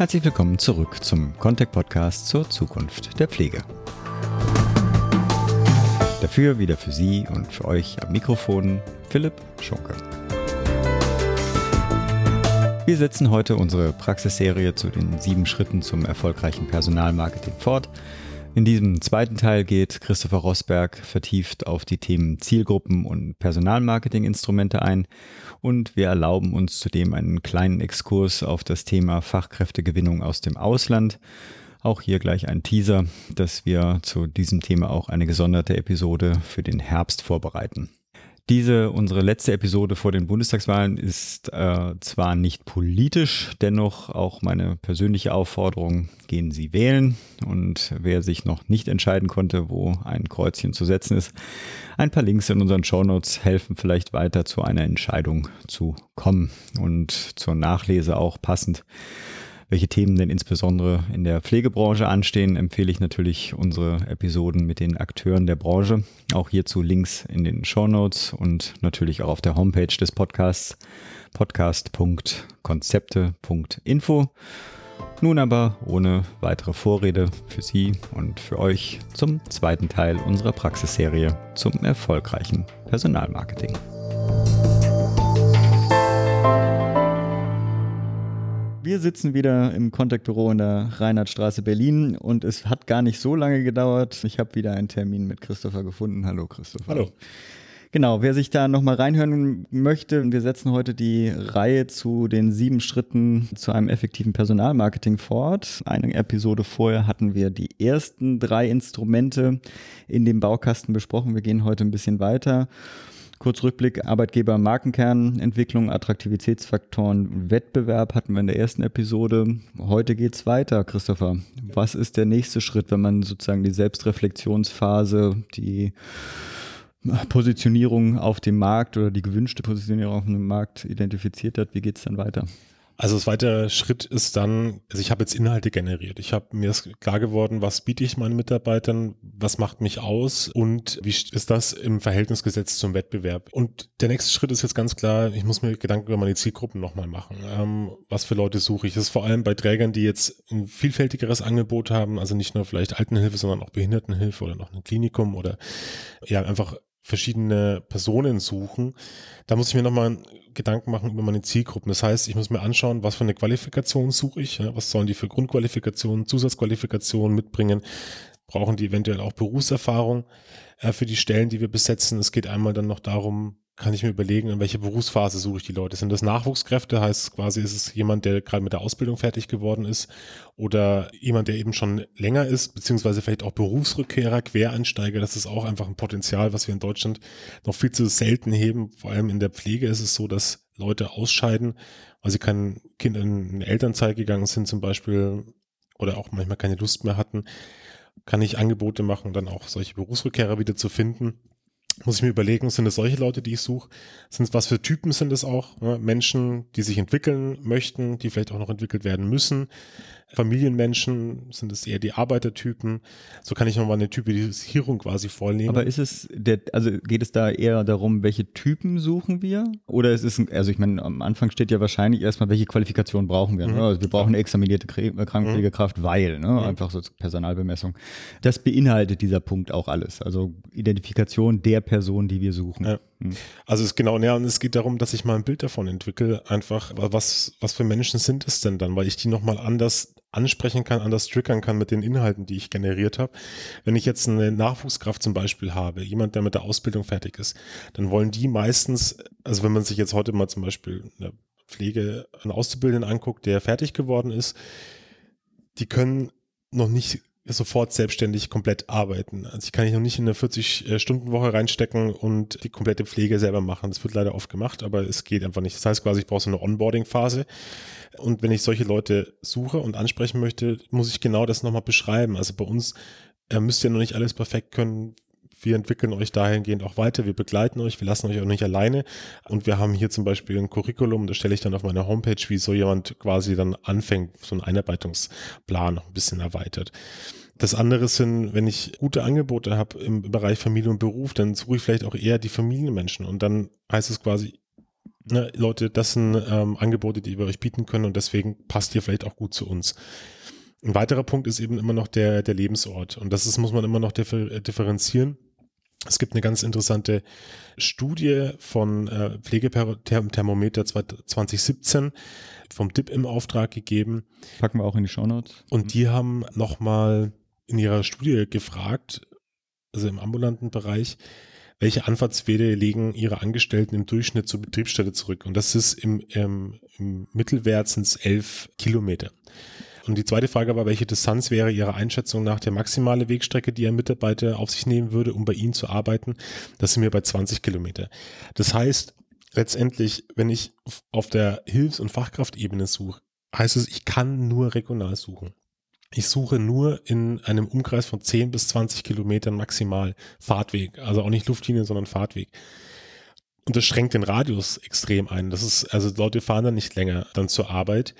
Herzlich willkommen zurück zum Contact Podcast zur Zukunft der Pflege. Dafür wieder für Sie und für euch am Mikrofon Philipp Schunke. Wir setzen heute unsere Praxisserie zu den sieben Schritten zum erfolgreichen Personalmarketing fort. In diesem zweiten Teil geht Christopher Rosberg vertieft auf die Themen Zielgruppen und Personalmarketinginstrumente ein und wir erlauben uns zudem einen kleinen Exkurs auf das Thema Fachkräftegewinnung aus dem Ausland. Auch hier gleich ein Teaser, dass wir zu diesem Thema auch eine gesonderte Episode für den Herbst vorbereiten. Diese, unsere letzte Episode vor den Bundestagswahlen, ist äh, zwar nicht politisch, dennoch auch meine persönliche Aufforderung, gehen Sie wählen. Und wer sich noch nicht entscheiden konnte, wo ein Kreuzchen zu setzen ist, ein paar Links in unseren Shownotes helfen vielleicht weiter zu einer Entscheidung zu kommen und zur Nachlese auch passend welche Themen denn insbesondere in der Pflegebranche anstehen, empfehle ich natürlich unsere Episoden mit den Akteuren der Branche. Auch hierzu Links in den Show Notes und natürlich auch auf der Homepage des Podcasts podcast.konzepte.info. Nun aber ohne weitere Vorrede für Sie und für euch zum zweiten Teil unserer Praxisserie zum erfolgreichen Personalmarketing. Wir sitzen wieder im Kontaktbüro in der Reinhardtstraße Berlin und es hat gar nicht so lange gedauert. Ich habe wieder einen Termin mit Christopher gefunden. Hallo Christopher. Hallo. Genau, wer sich da nochmal reinhören möchte, wir setzen heute die Reihe zu den sieben Schritten zu einem effektiven Personalmarketing fort. Eine Episode vorher hatten wir die ersten drei Instrumente in dem Baukasten besprochen. Wir gehen heute ein bisschen weiter. Kurz Rückblick, Arbeitgeber, Markenkernentwicklung, Attraktivitätsfaktoren, Wettbewerb hatten wir in der ersten Episode. Heute geht's weiter, Christopher. Was ist der nächste Schritt, wenn man sozusagen die Selbstreflexionsphase, die Positionierung auf dem Markt oder die gewünschte Positionierung auf dem Markt identifiziert hat? Wie geht's dann weiter? Also das weitere Schritt ist dann, also ich habe jetzt Inhalte generiert. Ich habe mir ist klar geworden, was biete ich meinen Mitarbeitern, was macht mich aus und wie ist das im Verhältnis gesetzt zum Wettbewerb. Und der nächste Schritt ist jetzt ganz klar, ich muss mir Gedanken über meine Zielgruppen nochmal machen. Ähm, was für Leute suche ich? Das ist vor allem bei Trägern, die jetzt ein vielfältigeres Angebot haben, also nicht nur vielleicht Altenhilfe, sondern auch Behindertenhilfe oder noch ein Klinikum oder ja einfach verschiedene Personen suchen, da muss ich mir nochmal Gedanken machen über meine Zielgruppen. Das heißt, ich muss mir anschauen, was für eine Qualifikation suche ich, was sollen die für Grundqualifikationen, Zusatzqualifikationen mitbringen, brauchen die eventuell auch Berufserfahrung äh, für die Stellen, die wir besetzen. Es geht einmal dann noch darum, kann ich mir überlegen, in welche Berufsphase suche ich die Leute. Sind das Nachwuchskräfte? Heißt quasi, ist es jemand, der gerade mit der Ausbildung fertig geworden ist oder jemand, der eben schon länger ist, beziehungsweise vielleicht auch Berufsrückkehrer, Quereinsteiger. Das ist auch einfach ein Potenzial, was wir in Deutschland noch viel zu selten heben. Vor allem in der Pflege ist es so, dass Leute ausscheiden, weil sie kein Kind in Elternzeit gegangen sind zum Beispiel oder auch manchmal keine Lust mehr hatten. Kann ich Angebote machen, dann auch solche Berufsrückkehrer wieder zu finden muss ich mir überlegen, sind es solche Leute, die ich suche? Sind es was für Typen sind es auch? Ne? Menschen, die sich entwickeln möchten, die vielleicht auch noch entwickelt werden müssen. Familienmenschen, sind es eher die Arbeitertypen? So kann ich nochmal eine Typisierung quasi vornehmen. Aber ist es der, also geht es da eher darum, welche Typen suchen wir? Oder ist es, also ich meine, am Anfang steht ja wahrscheinlich erstmal, welche Qualifikation brauchen wir? Ne? Mhm. Also wir brauchen eine examinierte äh, Krankenpflegekraft, mhm. weil, ne? Mhm. einfach so Personalbemessung. Das beinhaltet dieser Punkt auch alles. Also Identifikation der Person, die wir suchen. Ja. Mhm. Also es ist genau, ja, und es geht darum, dass ich mal ein Bild davon entwickle, einfach, was, was für Menschen sind es denn dann, weil ich die nochmal anders ansprechen kann, anders triggern kann mit den Inhalten, die ich generiert habe. Wenn ich jetzt eine Nachwuchskraft zum Beispiel habe, jemand, der mit der Ausbildung fertig ist, dann wollen die meistens, also wenn man sich jetzt heute mal zum Beispiel eine Pflege, einen Auszubildenden anguckt, der fertig geworden ist, die können noch nicht sofort selbstständig komplett arbeiten. Also ich kann ich noch nicht in eine 40-Stunden-Woche reinstecken und die komplette Pflege selber machen. Das wird leider oft gemacht, aber es geht einfach nicht. Das heißt quasi, ich brauche so eine Onboarding-Phase. Und wenn ich solche Leute suche und ansprechen möchte, muss ich genau das nochmal beschreiben. Also bei uns äh, müsst ihr noch nicht alles perfekt können. Wir entwickeln euch dahingehend auch weiter. Wir begleiten euch. Wir lassen euch auch nicht alleine. Und wir haben hier zum Beispiel ein Curriculum. Das stelle ich dann auf meiner Homepage, wie so jemand quasi dann anfängt, so einen Einarbeitungsplan ein bisschen erweitert. Das andere sind, wenn ich gute Angebote habe im Bereich Familie und Beruf, dann suche ich vielleicht auch eher die Familienmenschen. Und dann heißt es quasi, ne, Leute, das sind ähm, Angebote, die wir euch bieten können und deswegen passt ihr vielleicht auch gut zu uns. Ein weiterer Punkt ist eben immer noch der, der Lebensort und das ist, muss man immer noch differ, differenzieren. Es gibt eine ganz interessante Studie von äh, Pflegethermometer 2017 vom DIP im Auftrag gegeben. Packen wir auch in die Shownotes. Und die haben nochmal in ihrer Studie gefragt, also im ambulanten Bereich, welche Anfahrtswege legen ihre Angestellten im Durchschnitt zur Betriebsstätte zurück? Und das ist im, im, im Mittelwert sind es elf Kilometer. Und die zweite Frage war, welche Distanz wäre Ihrer Einschätzung nach der maximale Wegstrecke, die ein Mitarbeiter auf sich nehmen würde, um bei Ihnen zu arbeiten? Das sind wir bei 20 Kilometer. Das heißt, letztendlich, wenn ich auf der Hilfs- und Fachkraftebene suche, heißt es, ich kann nur regional suchen. Ich suche nur in einem Umkreis von 10 bis 20 Kilometern maximal Fahrtweg. Also auch nicht Luftlinie, sondern Fahrtweg. Und das schränkt den Radius extrem ein. Das ist, also Leute fahren dann nicht länger dann zur Arbeit.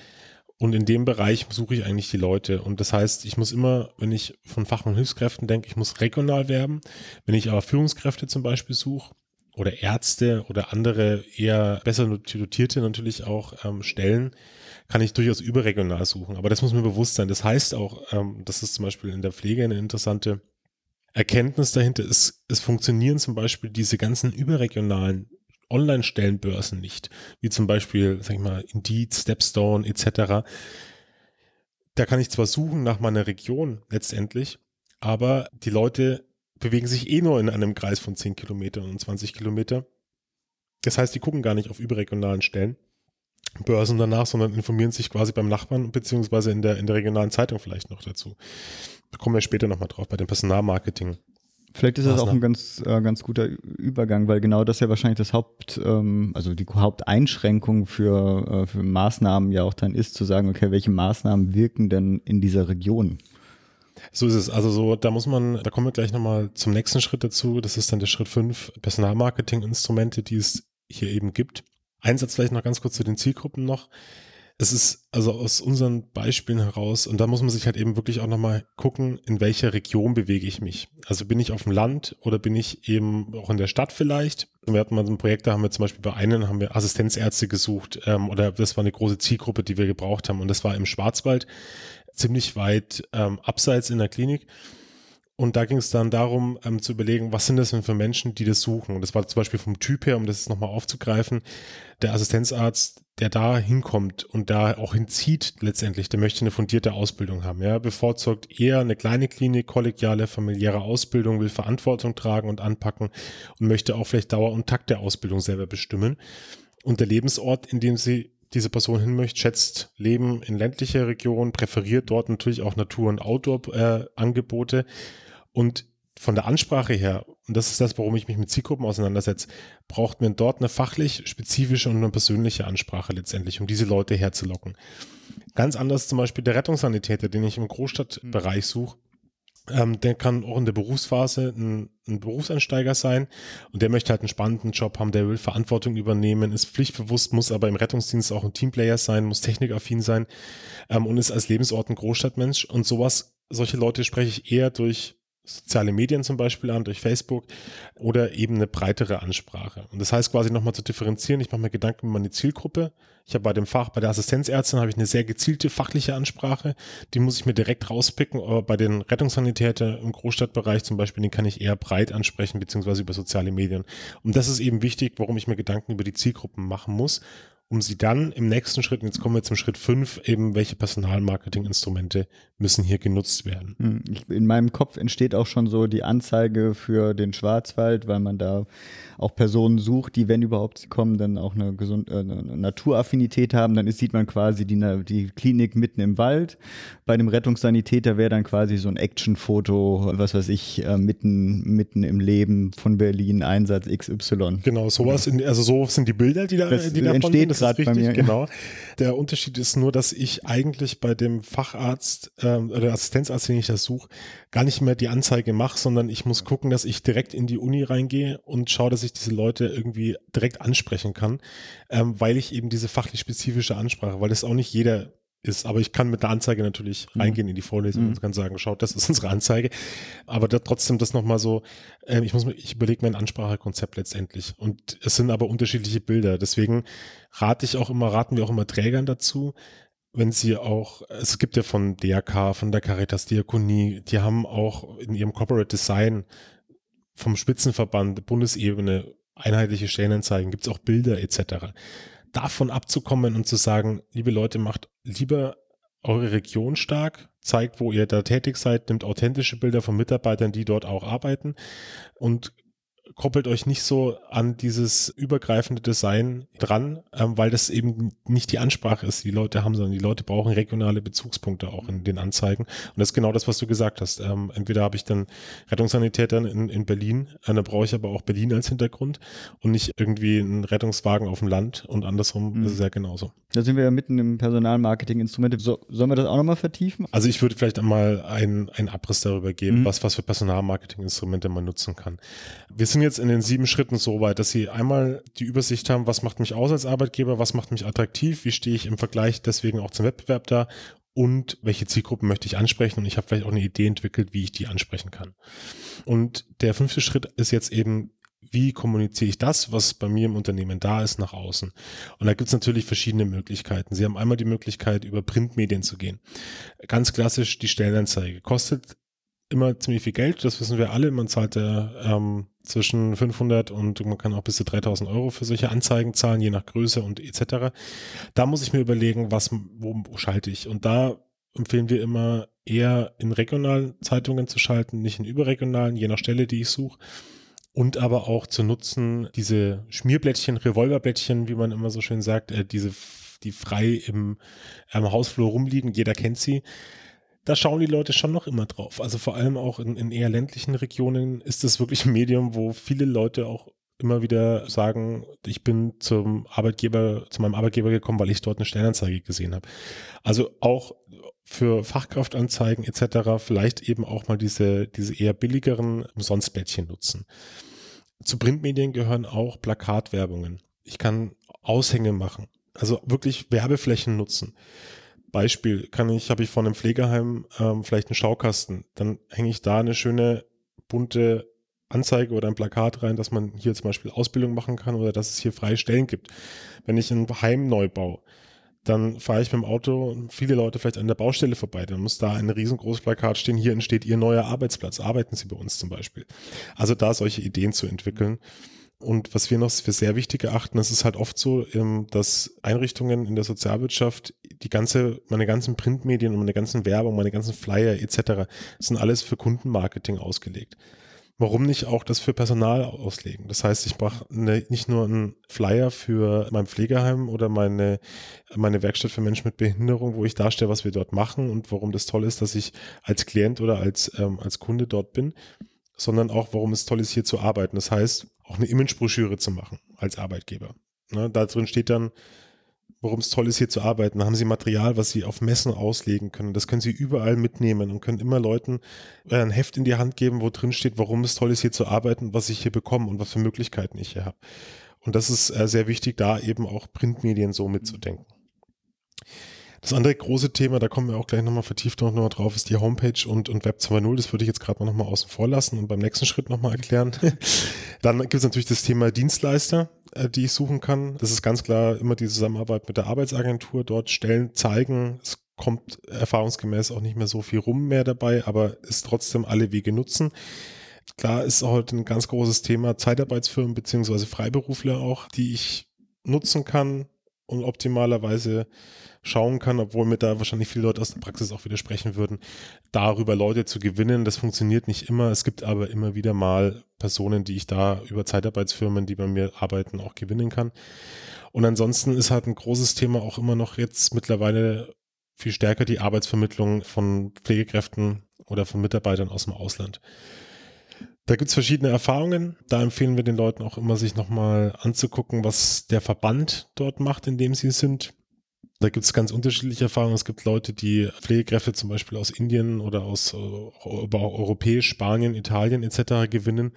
Und in dem Bereich suche ich eigentlich die Leute. Und das heißt, ich muss immer, wenn ich von Fach- und Hilfskräften denke, ich muss regional werben. Wenn ich aber Führungskräfte zum Beispiel suche oder Ärzte oder andere eher besser dotierte natürlich auch ähm, Stellen, kann ich durchaus überregional suchen. Aber das muss mir bewusst sein. Das heißt auch, ähm, das ist zum Beispiel in der Pflege eine interessante Erkenntnis dahinter. ist, es funktionieren zum Beispiel diese ganzen überregionalen Online-Stellenbörsen nicht, wie zum Beispiel, sag ich mal, Indeed, Stepstone etc. Da kann ich zwar suchen nach meiner Region letztendlich, aber die Leute bewegen sich eh nur in einem Kreis von 10 Kilometern und 20 Kilometer. Das heißt, die gucken gar nicht auf überregionalen Stellen, Börsen danach, sondern informieren sich quasi beim Nachbarn beziehungsweise in der, in der regionalen Zeitung vielleicht noch dazu. Da kommen wir später nochmal drauf bei dem Personalmarketing. Vielleicht ist das auch ein ganz, äh, ganz guter Übergang, weil genau das ja wahrscheinlich das Haupt, ähm, also die Haupteinschränkung für, äh, für Maßnahmen ja auch dann ist, zu sagen, okay, welche Maßnahmen wirken denn in dieser Region? So ist es. Also so, da muss man, da kommen wir gleich nochmal zum nächsten Schritt dazu. Das ist dann der Schritt fünf Personalmarketing-Instrumente, die es hier eben gibt. Einsatz vielleicht noch ganz kurz zu den Zielgruppen noch es ist also aus unseren Beispielen heraus, und da muss man sich halt eben wirklich auch nochmal gucken, in welcher Region bewege ich mich. Also bin ich auf dem Land oder bin ich eben auch in der Stadt vielleicht? Wir hatten mal so ein Projekt, da haben wir zum Beispiel bei einem haben wir Assistenzärzte gesucht, ähm, oder das war eine große Zielgruppe, die wir gebraucht haben. Und das war im Schwarzwald, ziemlich weit ähm, abseits in der Klinik. Und da ging es dann darum, ähm, zu überlegen, was sind das denn für Menschen, die das suchen. Und das war zum Beispiel vom Typ her, um das nochmal aufzugreifen, der Assistenzarzt, der da hinkommt und da auch hinzieht letztendlich, der möchte eine fundierte Ausbildung haben. Ja, bevorzugt eher eine kleine Klinik, kollegiale, familiäre Ausbildung, will Verantwortung tragen und anpacken und möchte auch vielleicht Dauer und Takt der Ausbildung selber bestimmen. Und der Lebensort, in dem sie diese Person hin möchte, schätzt Leben in ländlicher Region, präferiert dort natürlich auch Natur- und Outdoor-Angebote. Äh, und von der Ansprache her, und das ist das, warum ich mich mit Zielgruppen auseinandersetze, braucht man dort eine fachlich spezifische und eine persönliche Ansprache letztendlich, um diese Leute herzulocken. Ganz anders zum Beispiel der Rettungssanitäter, den ich im Großstadtbereich suche, ähm, der kann auch in der Berufsphase ein, ein, Berufseinsteiger sein und der möchte halt einen spannenden Job haben, der will Verantwortung übernehmen, ist pflichtbewusst, muss aber im Rettungsdienst auch ein Teamplayer sein, muss technikaffin sein ähm, und ist als Lebensort ein Großstadtmensch und sowas, solche Leute spreche ich eher durch soziale Medien zum Beispiel an, durch Facebook oder eben eine breitere Ansprache. Und das heißt quasi nochmal zu differenzieren, ich mache mir Gedanken über meine Zielgruppe. Ich habe bei dem Fach, bei der Assistenzärztin habe ich eine sehr gezielte fachliche Ansprache, die muss ich mir direkt rauspicken, aber bei den Rettungssanitäter im Großstadtbereich zum Beispiel, den kann ich eher breit ansprechen, beziehungsweise über soziale Medien. Und das ist eben wichtig, warum ich mir Gedanken über die Zielgruppen machen muss um sie dann im nächsten Schritt, und jetzt kommen wir zum Schritt fünf, eben welche Personalmarketing-Instrumente müssen hier genutzt werden. Hm, in meinem Kopf entsteht auch schon so die Anzeige für den Schwarzwald, weil man da auch Personen sucht, die, wenn überhaupt kommen, dann auch eine, Gesund äh, eine Naturaffinität haben. Dann ist, sieht man quasi die, die Klinik mitten im Wald. Bei dem Rettungssanitäter wäre dann quasi so ein Actionfoto, was weiß ich, äh, mitten, mitten im Leben von Berlin, Einsatz XY. Genau, sowas, in, also so sind die Bilder, die da, das die da entsteht gerade bei mir. Genau. Der Unterschied ist nur, dass ich eigentlich bei dem Facharzt ähm, oder Assistenzarzt, den ich da suche, gar nicht mehr die Anzeige mache, sondern ich muss gucken, dass ich direkt in die Uni reingehe und schaue, dass ich diese Leute irgendwie direkt ansprechen kann, ähm, weil ich eben diese fachlich spezifische Ansprache, weil das auch nicht jeder ist. Aber ich kann mit der Anzeige natürlich mhm. reingehen in die Vorlesung mhm. und kann sagen, schaut, das ist unsere Anzeige. Aber da trotzdem das nochmal so, äh, ich muss ich überlege mir ein Ansprachekonzept letztendlich. Und es sind aber unterschiedliche Bilder. Deswegen rate ich auch immer, raten wir auch immer Trägern dazu, wenn sie auch, es gibt ja von DRK, von der Caritas Diakonie, die haben auch in ihrem Corporate Design vom Spitzenverband, Bundesebene, einheitliche Stellenanzeigen, gibt es auch Bilder etc davon abzukommen und zu sagen, liebe Leute, macht lieber eure Region stark, zeigt, wo ihr da tätig seid, nimmt authentische Bilder von Mitarbeitern, die dort auch arbeiten und koppelt euch nicht so an dieses übergreifende Design dran, ähm, weil das eben nicht die Ansprache ist, die Leute haben, sondern die Leute brauchen regionale Bezugspunkte auch in den Anzeigen. Und das ist genau das, was du gesagt hast. Ähm, entweder habe ich dann Rettungssanitäter in, in Berlin, äh, dann brauche ich aber auch Berlin als Hintergrund und nicht irgendwie einen Rettungswagen auf dem Land und andersrum mhm. ist es ja genauso. Da sind wir ja mitten im Personalmarketing-Instrumente. So, sollen wir das auch nochmal vertiefen? Also ich würde vielleicht einmal einen, einen Abriss darüber geben, mhm. was, was für Personalmarketing-Instrumente man nutzen kann. Wir sind jetzt in den sieben Schritten so weit, dass Sie einmal die Übersicht haben, was macht mich aus als Arbeitgeber, was macht mich attraktiv, wie stehe ich im Vergleich deswegen auch zum Wettbewerb da und welche Zielgruppen möchte ich ansprechen und ich habe vielleicht auch eine Idee entwickelt, wie ich die ansprechen kann. Und der fünfte Schritt ist jetzt eben wie kommuniziere ich das, was bei mir im Unternehmen da ist, nach außen? Und da gibt es natürlich verschiedene Möglichkeiten. Sie haben einmal die Möglichkeit, über Printmedien zu gehen. Ganz klassisch die Stellenanzeige. Kostet immer ziemlich viel Geld, das wissen wir alle. Man zahlt ja ähm, zwischen 500 und man kann auch bis zu 3000 Euro für solche Anzeigen zahlen, je nach Größe und etc. Da muss ich mir überlegen, was, wo schalte ich? Und da empfehlen wir immer eher in regionalen Zeitungen zu schalten, nicht in überregionalen, je nach Stelle, die ich suche und aber auch zu nutzen, diese Schmierblättchen, Revolverblättchen, wie man immer so schön sagt, äh, diese, die frei im, im Hausflur rumliegen, jeder kennt sie. Da schauen die Leute schon noch immer drauf. Also vor allem auch in, in eher ländlichen Regionen ist das wirklich ein Medium, wo viele Leute auch immer wieder sagen, ich bin zum Arbeitgeber, zu meinem Arbeitgeber gekommen, weil ich dort eine Stellenanzeige gesehen habe. Also auch für Fachkraftanzeigen etc. vielleicht eben auch mal diese, diese eher billigeren Umsonstblättchen nutzen. Zu Printmedien gehören auch Plakatwerbungen. Ich kann Aushänge machen, also wirklich Werbeflächen nutzen. Beispiel kann ich, habe ich von einem Pflegeheim ähm, vielleicht einen Schaukasten, dann hänge ich da eine schöne bunte Anzeige oder ein Plakat rein, dass man hier zum Beispiel Ausbildung machen kann oder dass es hier freie Stellen gibt. Wenn ich ein Heim neu baue, dann fahre ich mit dem Auto viele Leute vielleicht an der Baustelle vorbei. Dann muss da ein riesengroßes Plakat stehen, hier entsteht Ihr neuer Arbeitsplatz. Arbeiten Sie bei uns zum Beispiel. Also da solche Ideen zu entwickeln. Und was wir noch für sehr wichtig erachten, es ist halt oft so, ähm, dass Einrichtungen in der Sozialwirtschaft die ganze, meine ganzen Printmedien und meine ganzen Werbung, meine ganzen Flyer etc. sind alles für Kundenmarketing ausgelegt warum nicht auch das für Personal auslegen? Das heißt, ich mache ne, nicht nur einen Flyer für mein Pflegeheim oder meine, meine Werkstatt für Menschen mit Behinderung, wo ich darstelle, was wir dort machen und warum das toll ist, dass ich als Klient oder als, ähm, als Kunde dort bin, sondern auch, warum es toll ist, hier zu arbeiten. Das heißt, auch eine Imagebroschüre zu machen als Arbeitgeber. Ne, da drin steht dann, warum es toll ist, hier zu arbeiten. Da haben sie Material, was sie auf Messen auslegen können. Das können sie überall mitnehmen und können immer Leuten äh, ein Heft in die Hand geben, wo drin steht, warum es toll ist, hier zu arbeiten, was ich hier bekomme und was für Möglichkeiten ich hier habe. Und das ist äh, sehr wichtig, da eben auch Printmedien so mitzudenken. Das andere große Thema, da kommen wir auch gleich nochmal vertieft noch, noch drauf, ist die Homepage und, und Web 2.0. Das würde ich jetzt gerade nochmal außen vor lassen und beim nächsten Schritt nochmal erklären. Dann gibt es natürlich das Thema Dienstleister, äh, die ich suchen kann. Das ist ganz klar immer die Zusammenarbeit mit der Arbeitsagentur. Dort Stellen zeigen. Es kommt erfahrungsgemäß auch nicht mehr so viel rum mehr dabei, aber ist trotzdem alle Wege nutzen. Klar ist heute ein ganz großes Thema Zeitarbeitsfirmen beziehungsweise Freiberufler auch, die ich nutzen kann und optimalerweise schauen kann, obwohl mir da wahrscheinlich viele Leute aus der Praxis auch widersprechen würden, darüber Leute zu gewinnen. Das funktioniert nicht immer. Es gibt aber immer wieder mal Personen, die ich da über Zeitarbeitsfirmen, die bei mir arbeiten, auch gewinnen kann. Und ansonsten ist halt ein großes Thema auch immer noch jetzt mittlerweile viel stärker die Arbeitsvermittlung von Pflegekräften oder von Mitarbeitern aus dem Ausland. Da gibt es verschiedene Erfahrungen. Da empfehlen wir den Leuten auch immer, sich nochmal anzugucken, was der Verband dort macht, in dem sie sind Da gibt es ganz unterschiedliche Erfahrungen. Es gibt Leute, die Pflegekräfte zum Beispiel aus Indien oder aus äh, europäisch, Spanien, Italien etc. gewinnen.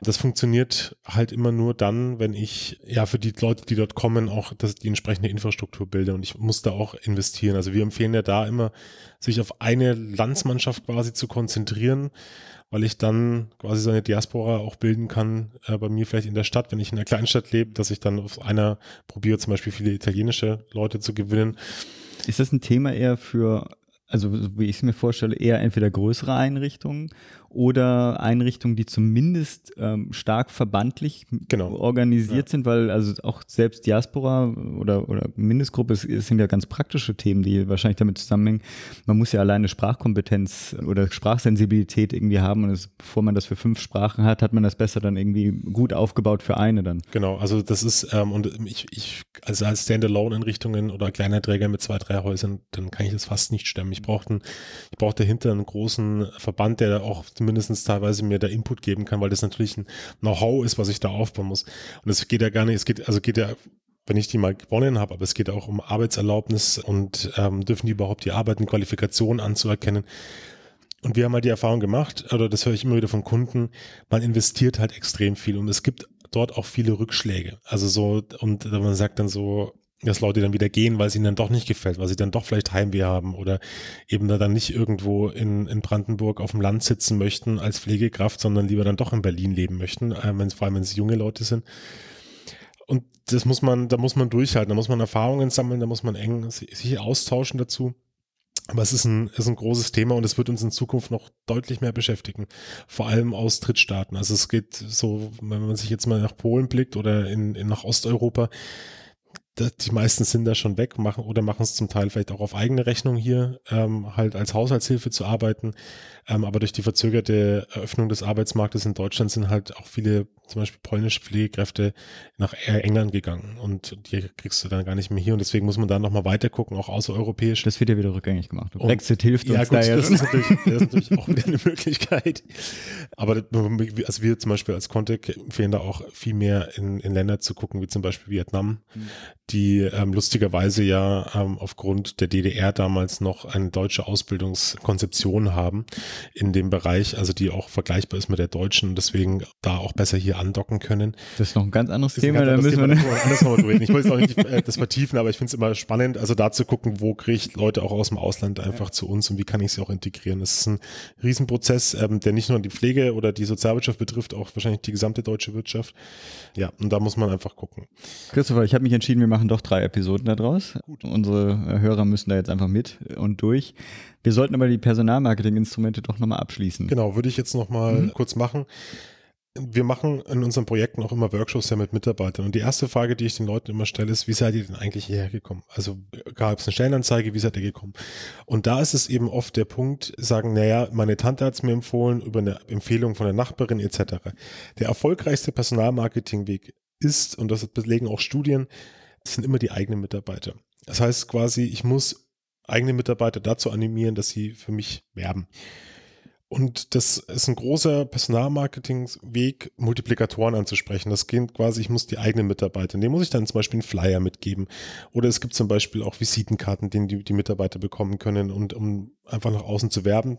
Das funktioniert halt immer nur dann, wenn ich ja für die Leute, die dort kommen, auch das, die entsprechende Infrastruktur bilde und ich muss da auch investieren. Also wir empfehlen ja da immer, sich auf eine Landsmannschaft quasi zu konzentrieren weil ich dann quasi so eine Diaspora auch bilden kann, äh, bei mir vielleicht in der Stadt, wenn ich in einer Kleinstadt lebe, dass ich dann auf einer probiere, zum Beispiel viele italienische Leute zu gewinnen. Ist das ein Thema eher für also wie ich es mir vorstelle, eher entweder größere Einrichtungen oder Einrichtungen, die zumindest ähm, stark verbandlich genau. organisiert ja. sind, weil also auch selbst Diaspora oder, oder Mindestgruppe es, es sind ja ganz praktische Themen, die wahrscheinlich damit zusammenhängen. Man muss ja alleine Sprachkompetenz oder Sprachsensibilität irgendwie haben und es, bevor man das für fünf Sprachen hat, hat man das besser dann irgendwie gut aufgebaut für eine dann. Genau, also das ist ähm, und ich, ich also als Standalone-Einrichtungen oder kleiner Träger mit zwei, drei Häusern, dann kann ich das fast nicht stemmen. Ich brauche ich brauche dahinter einen großen Verband, der auch zumindest teilweise mir da Input geben kann, weil das natürlich ein Know-how ist, was ich da aufbauen muss. Und es geht ja gar nicht, es geht, also geht ja wenn ich die mal gewonnen habe, aber es geht auch um Arbeitserlaubnis und ähm, dürfen die überhaupt die Arbeiten, Qualifikationen anzuerkennen. Und wir haben halt die Erfahrung gemacht, oder das höre ich immer wieder von Kunden, man investiert halt extrem viel und es gibt dort auch viele Rückschläge. Also so, und man sagt dann so, dass Leute dann wieder gehen, weil es ihnen dann doch nicht gefällt, weil sie dann doch vielleicht Heimweh haben oder eben da dann nicht irgendwo in, in Brandenburg auf dem Land sitzen möchten als Pflegekraft, sondern lieber dann doch in Berlin leben möchten, äh, vor allem wenn es junge Leute sind. Und das muss man, da muss man durchhalten, da muss man Erfahrungen sammeln, da muss man eng sich austauschen dazu. Aber es ist ein, ist ein großes Thema und es wird uns in Zukunft noch deutlich mehr beschäftigen. Vor allem aus Drittstaaten. Also es geht so, wenn man sich jetzt mal nach Polen blickt oder in, in nach Osteuropa, die meisten sind da schon weg, machen oder machen es zum Teil vielleicht auch auf eigene Rechnung hier, ähm, halt als Haushaltshilfe zu arbeiten. Ähm, aber durch die verzögerte Eröffnung des Arbeitsmarktes in Deutschland sind halt auch viele, zum Beispiel polnische Pflegekräfte, nach England gegangen. Und die kriegst du dann gar nicht mehr hier. Und deswegen muss man da nochmal weiter gucken, auch außereuropäisch. Das wird ja wieder rückgängig gemacht. Und Brexit hilft ja, uns gut, da ja. Das ist, natürlich, das ist natürlich auch wieder eine Möglichkeit. Aber also wir zum Beispiel als Contact empfehlen da auch viel mehr in, in Länder zu gucken, wie zum Beispiel Vietnam, mhm. Die ähm, lustigerweise ja ähm, aufgrund der DDR damals noch eine deutsche Ausbildungskonzeption haben in dem Bereich, also die auch vergleichbar ist mit der deutschen und deswegen da auch besser hier andocken können. Das ist noch ein ganz anderes Thema, da müssen Thema, wir anders noch reden. Ich wollte es auch nicht äh, das vertiefen, aber ich finde es immer spannend, also da zu gucken, wo kriege ich Leute auch aus dem Ausland einfach ja. zu uns und wie kann ich sie auch integrieren. Das ist ein Riesenprozess, ähm, der nicht nur die Pflege oder die Sozialwirtschaft betrifft, auch wahrscheinlich die gesamte deutsche Wirtschaft. Ja, und da muss man einfach gucken. Christopher, ich habe mich entschieden, wir machen doch drei Episoden daraus. Gut. Unsere Hörer müssen da jetzt einfach mit und durch. Wir sollten aber die Personalmarketing-Instrumente doch nochmal abschließen. Genau, würde ich jetzt nochmal mhm. kurz machen. Wir machen in unseren Projekten auch immer Workshops ja mit Mitarbeitern. Und die erste Frage, die ich den Leuten immer stelle, ist, wie seid ihr denn eigentlich hierher gekommen? Also gab es eine Stellenanzeige, wie seid ihr gekommen? Und da ist es eben oft der Punkt, sagen, naja, meine Tante hat es mir empfohlen, über eine Empfehlung von der Nachbarin etc. Der erfolgreichste Personalmarketingweg ist, und das belegen auch Studien, sind immer die eigenen Mitarbeiter. Das heißt quasi, ich muss eigene Mitarbeiter dazu animieren, dass sie für mich werben. Und das ist ein großer Personalmarketingweg, Multiplikatoren anzusprechen. Das geht quasi, ich muss die eigenen Mitarbeiter, dem muss ich dann zum Beispiel einen Flyer mitgeben. Oder es gibt zum Beispiel auch Visitenkarten, den die, die Mitarbeiter bekommen können und um einfach nach außen zu werben.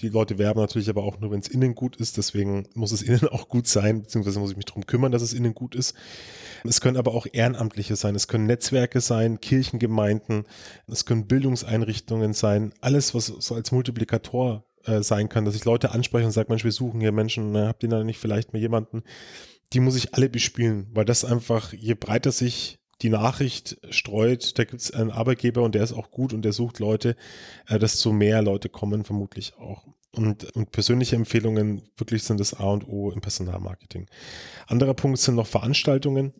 Die Leute werben natürlich aber auch nur, wenn es innen gut ist. Deswegen muss es innen auch gut sein, beziehungsweise muss ich mich darum kümmern, dass es innen gut ist. Es können aber auch Ehrenamtliche sein. Es können Netzwerke sein, Kirchengemeinden. Es können Bildungseinrichtungen sein. Alles, was so als Multiplikator äh, sein kann, dass ich Leute anspreche und sage, Mensch, wir suchen hier Menschen. Ne, habt ihr da nicht vielleicht mal jemanden? Die muss ich alle bespielen, weil das einfach, je breiter sich die Nachricht streut, da gibt es einen Arbeitgeber und der ist auch gut und der sucht Leute, äh, desto mehr Leute kommen vermutlich auch. Und, und persönliche Empfehlungen wirklich sind das A und O im Personalmarketing. Anderer Punkt sind noch Veranstaltungen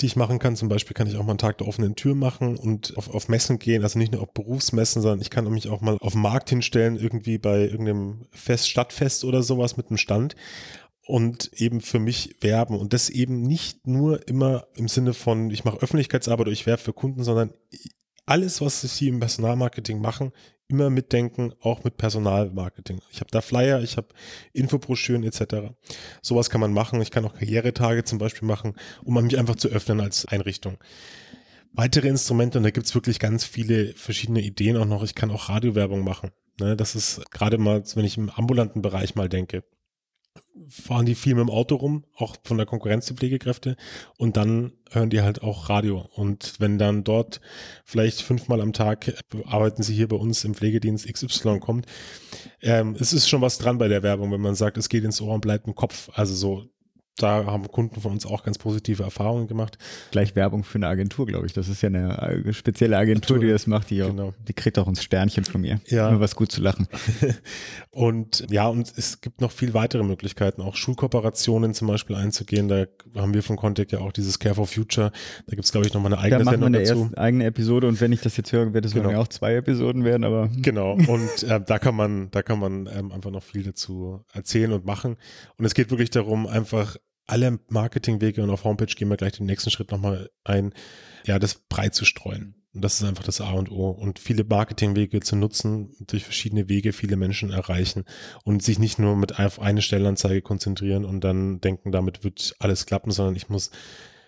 die ich machen kann. Zum Beispiel kann ich auch mal einen Tag der offenen Tür machen und auf, auf Messen gehen, also nicht nur auf Berufsmessen, sondern ich kann mich auch mal auf den Markt hinstellen, irgendwie bei irgendeinem Fest, Stadtfest oder sowas mit einem Stand und eben für mich werben. Und das eben nicht nur immer im Sinne von, ich mache Öffentlichkeitsarbeit oder ich werbe für Kunden, sondern alles, was sie im Personalmarketing machen, immer mitdenken, auch mit Personalmarketing. Ich habe da Flyer, ich habe Infobroschüren etc. Sowas kann man machen. Ich kann auch Karrieretage zum Beispiel machen, um mich einfach zu öffnen als Einrichtung. weitere Instrumente und da gibt's wirklich ganz viele verschiedene Ideen auch noch. Ich kann auch Radiowerbung machen. Ne, das ist gerade mal, wenn ich im ambulanten Bereich mal denke, fahren die viel mit dem Auto rum, auch von der Konkurrenz die Pflegekräfte. Und dann hören die halt auch Radio. Und wenn dann dort vielleicht fünfmal am Tag arbeiten sie hier bei uns im Pflegedienst XY kommt, ähm, es ist schon was dran bei der Werbung, wenn man sagt, es geht ins Ohr und bleibt im Kopf, also so da haben Kunden von uns auch ganz positive Erfahrungen gemacht. Gleich Werbung für eine Agentur, glaube ich. Das ist ja eine äh, spezielle Agentur, die das macht. Die, genau. auch, die kriegt auch ein Sternchen von mir. Ja. Nur was gut zu lachen. und ja, und es gibt noch viel weitere Möglichkeiten, auch Schulkooperationen zum Beispiel einzugehen. Da haben wir von Contact ja auch dieses Care for Future. Da gibt es, glaube ich, nochmal eine eigene da machen Sendung wir eine dazu. eigene Episode und wenn ich das jetzt höre, wird es genau. auch zwei Episoden werden, aber. Genau. Und äh, da kann man, da kann man ähm, einfach noch viel dazu erzählen und machen. Und es geht wirklich darum, einfach alle Marketingwege und auf Homepage gehen wir gleich den nächsten Schritt nochmal ein, ja, das breit zu streuen. Und das ist einfach das A und O. Und viele Marketingwege zu nutzen, durch verschiedene Wege viele Menschen erreichen und sich nicht nur mit auf eine Stellenanzeige konzentrieren und dann denken, damit wird alles klappen, sondern ich muss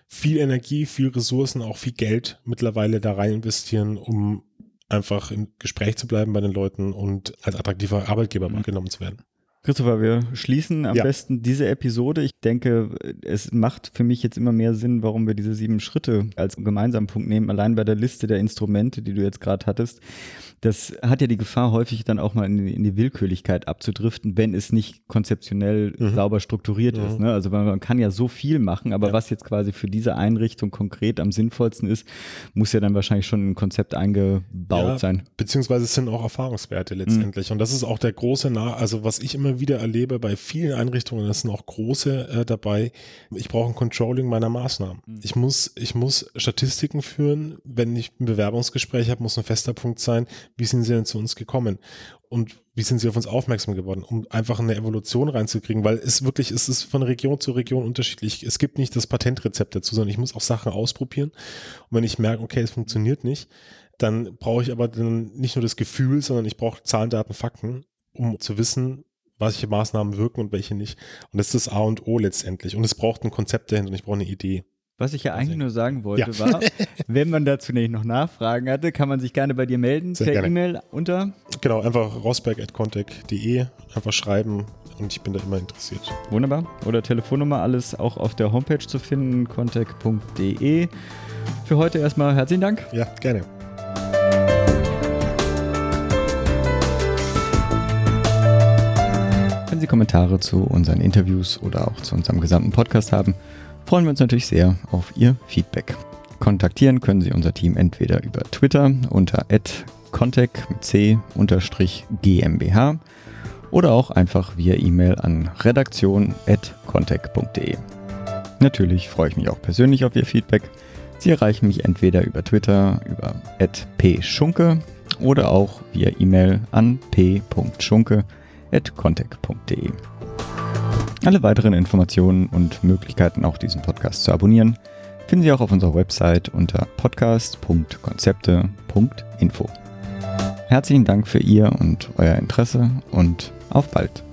viel Energie, viel Ressourcen, auch viel Geld mittlerweile da rein investieren, um einfach im Gespräch zu bleiben bei den Leuten und als attraktiver Arbeitgeber mhm. genommen zu werden. Christopher, wir schließen am ja. besten diese Episode. Ich denke, es macht für mich jetzt immer mehr Sinn, warum wir diese sieben Schritte als gemeinsamen Punkt nehmen, allein bei der Liste der Instrumente, die du jetzt gerade hattest das hat ja die Gefahr, häufig dann auch mal in die, in die Willkürlichkeit abzudriften, wenn es nicht konzeptionell mhm. sauber strukturiert mhm. ist. Ne? Also man kann ja so viel machen, aber ja. was jetzt quasi für diese Einrichtung konkret am sinnvollsten ist, muss ja dann wahrscheinlich schon ein Konzept eingebaut ja, sein. Beziehungsweise es sind auch Erfahrungswerte letztendlich. Mhm. Und das ist auch der große, Nach also was ich immer wieder erlebe bei vielen Einrichtungen, das sind auch große äh, dabei, ich brauche ein Controlling meiner Maßnahmen. Mhm. Ich muss, ich muss Statistiken führen, wenn ich ein Bewerbungsgespräch habe, muss ein fester Punkt sein, wie sind sie denn zu uns gekommen? Und wie sind sie auf uns aufmerksam geworden, um einfach eine Evolution reinzukriegen, weil es wirklich, es ist von Region zu Region unterschiedlich. Es gibt nicht das Patentrezept dazu, sondern ich muss auch Sachen ausprobieren. Und wenn ich merke, okay, es funktioniert nicht, dann brauche ich aber dann nicht nur das Gefühl, sondern ich brauche Zahlen, Daten, Fakten, um zu wissen, welche Maßnahmen wirken und welche nicht. Und das ist das A und O letztendlich. Und es braucht ein Konzept dahinter und ich brauche eine Idee. Was ich ja eigentlich nur sagen wollte, ja. war, wenn man dazu nicht noch Nachfragen hatte, kann man sich gerne bei dir melden Sehr per E-Mail unter. Genau, einfach rosberg.contact.de einfach schreiben und ich bin da immer interessiert. Wunderbar. Oder Telefonnummer, alles auch auf der Homepage zu finden, contact.de. Für heute erstmal herzlichen Dank. Ja, gerne. Sie Kommentare zu unseren Interviews oder auch zu unserem gesamten Podcast haben, freuen wir uns natürlich sehr auf Ihr Feedback. Kontaktieren können Sie unser Team entweder über Twitter unter contact GmbH oder auch einfach via E-Mail an redaktion.contact.de. Natürlich freue ich mich auch persönlich auf Ihr Feedback. Sie erreichen mich entweder über Twitter über @pschunke oder auch via E-Mail an p.schunke@contact.de. Alle weiteren Informationen und Möglichkeiten, auch diesen Podcast zu abonnieren, finden Sie auch auf unserer Website unter podcast.konzepte.info. Herzlichen Dank für Ihr und euer Interesse und auf bald.